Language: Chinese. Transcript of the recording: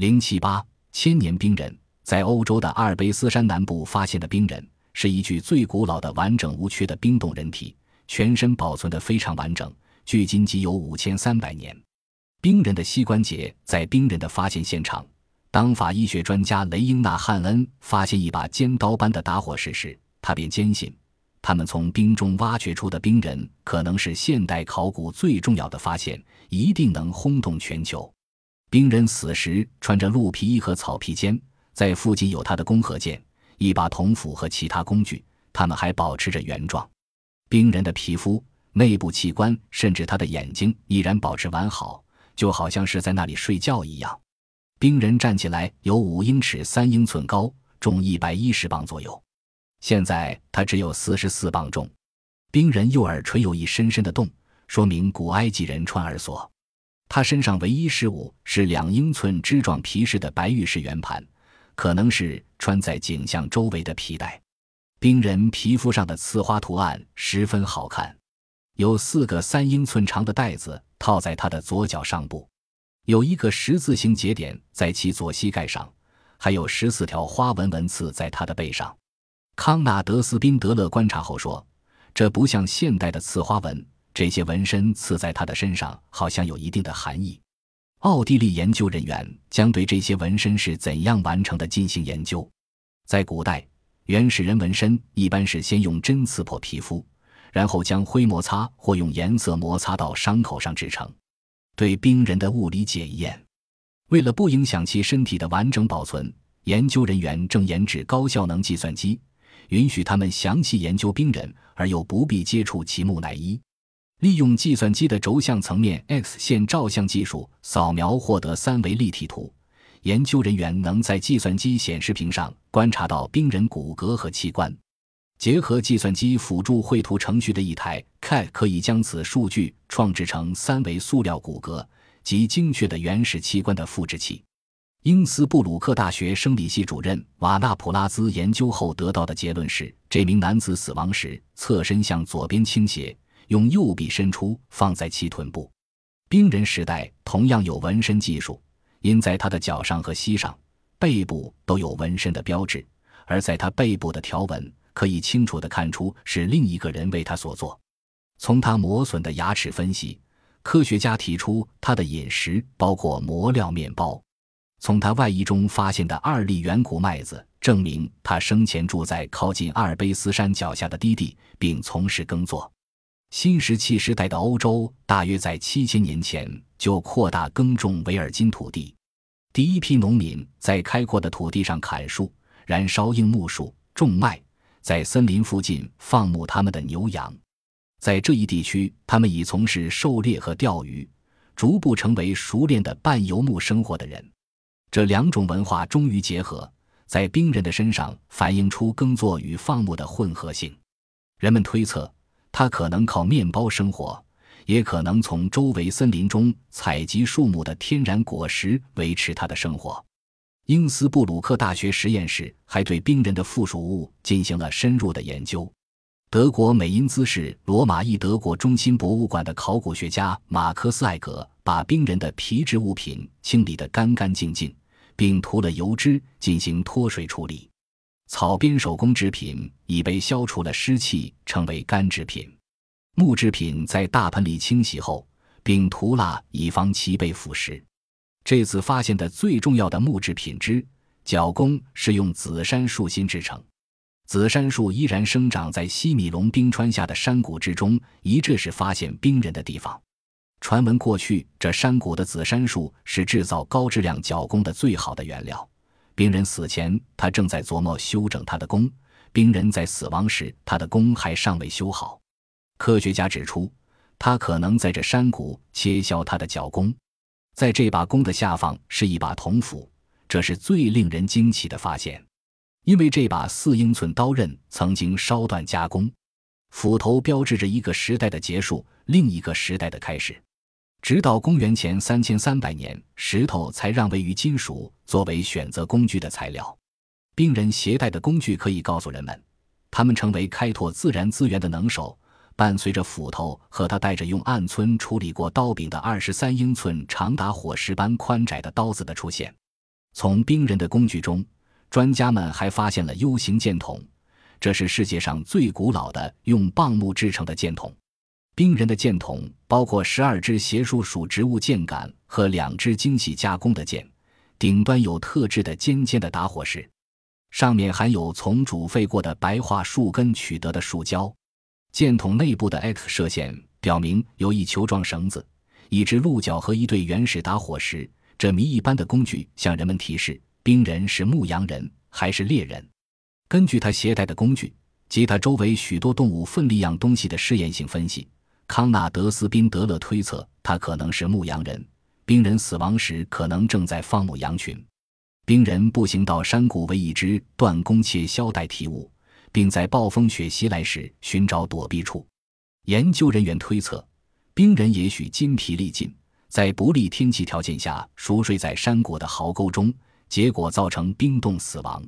零七八千年冰人，在欧洲的阿尔卑斯山南部发现的冰人，是一具最古老的完整无缺的冰冻人体，全身保存得非常完整，距今即有五千三百年。冰人的膝关节在冰人的发现现场，当法医学专家雷英纳汉恩发现一把尖刀般的打火石时，他便坚信，他们从冰中挖掘出的冰人可能是现代考古最重要的发现，一定能轰动全球。冰人死时穿着鹿皮衣和草皮肩，在附近有他的弓和箭、一把铜斧和其他工具。他们还保持着原状。冰人的皮肤、内部器官，甚至他的眼睛依然保持完好，就好像是在那里睡觉一样。冰人站起来有五英尺三英寸高，重一百一十磅左右。现在他只有四十四磅重。冰人右耳垂有一深深的洞，说明古埃及人穿耳锁。他身上唯一饰物是两英寸枝状皮质的白玉石圆盘，可能是穿在颈项周围的皮带。冰人皮肤上的刺花图案十分好看，有四个三英寸长的带子套在他的左脚上部，有一个十字形节点在其左膝盖上，还有十四条花纹纹刺在他的背上。康纳德斯宾德勒观察后说：“这不像现代的刺花纹。”这些纹身刺在他的身上，好像有一定的含义。奥地利研究人员将对这些纹身是怎样完成的进行研究。在古代，原始人纹身一般是先用针刺破皮肤，然后将灰摩擦或用颜色摩擦到伤口上制成。对冰人的物理检验，为了不影响其身体的完整保存，研究人员正研制高效能计算机，允许他们详细研究冰人，而又不必接触其木乃伊。利用计算机的轴向层面 X 线照相技术扫描获得三维立体图，研究人员能在计算机显示屏上观察到冰人骨骼和器官。结合计算机辅助绘图程序的一台 CAD 可以将此数据创制成三维塑料骨骼及精确的原始器官的复制器。英斯布鲁克大学生理系主任瓦纳普拉兹研究后得到的结论是：这名男子死亡时侧身向左边倾斜。用右臂伸出，放在其臀部。冰人时代同样有纹身技术，因在他的脚上和膝上、背部都有纹身的标志，而在他背部的条纹可以清楚地看出是另一个人为他所做。从他磨损的牙齿分析，科学家提出他的饮食包括磨料面包。从他外衣中发现的二粒远古麦子，证明他生前住在靠近阿尔卑斯山脚下的低地，并从事耕作。新石器时代的欧洲大约在七千年前就扩大耕种维尔金土地，第一批农民在开阔的土地上砍树、燃烧硬木树、种麦，在森林附近放牧他们的牛羊。在这一地区，他们已从事狩猎和钓鱼，逐步成为熟练的半游牧生活的人。这两种文化终于结合，在冰人的身上反映出耕作与放牧的混合性。人们推测。他可能靠面包生活，也可能从周围森林中采集树木的天然果实维持他的生活。英斯布鲁克大学实验室还对冰人的附属物进行了深入的研究。德国美因兹市罗马裔德国中心博物馆的考古学家马克斯·艾格把冰人的皮质物品清理得干干净净，并涂了油脂进行脱水处理。草编手工制品已被消除了湿气，成为干制品。木制品在大盆里清洗后，并涂蜡以防其被腐蚀。这次发现的最重要的木制品之角弓是用紫杉树心制成。紫杉树依然生长在西米龙冰川下的山谷之中，一这是发现冰人的地方。传闻过去这山谷的紫杉树是制造高质量角弓的最好的原料。冰人死前，他正在琢磨修整他的弓。冰人在死亡时，他的弓还尚未修好。科学家指出，他可能在这山谷切削他的脚弓。在这把弓的下方是一把铜斧，这是最令人惊奇的发现，因为这把四英寸刀刃曾经烧断加工。斧头标志着一个时代的结束，另一个时代的开始。直到公元前三千三百年，石头才让位于金属作为选择工具的材料。冰人携带的工具可以告诉人们，他们成为开拓自然资源的能手。伴随着斧头和他带着用暗村处理过刀柄的二十三英寸、长达火石般宽窄的刀子的出现，从冰人的工具中，专家们还发现了 U 型箭筒，这是世界上最古老的用棒木制成的箭筒。冰人的箭筒包括十二支斜树属植物箭杆和两支精细加工的箭，顶端有特制的尖尖的打火石，上面含有从煮沸过的白桦树根取得的树胶。箭筒内部的 X 射线表明有一球状绳子、一只鹿角和一对原始打火石。这谜一般的工具向人们提示：冰人是牧羊人还是猎人？根据他携带的工具及他周围许多动物粪粒样东西的试验性分析。康纳德斯宾德勒推测，他可能是牧羊人。冰人死亡时可能正在放牧羊群。冰人步行到山谷为一只断弓切削代替物，并在暴风雪袭来时寻找躲避处。研究人员推测，冰人也许筋疲力尽，在不利天气条件下熟睡在山谷的壕沟中，结果造成冰冻死亡。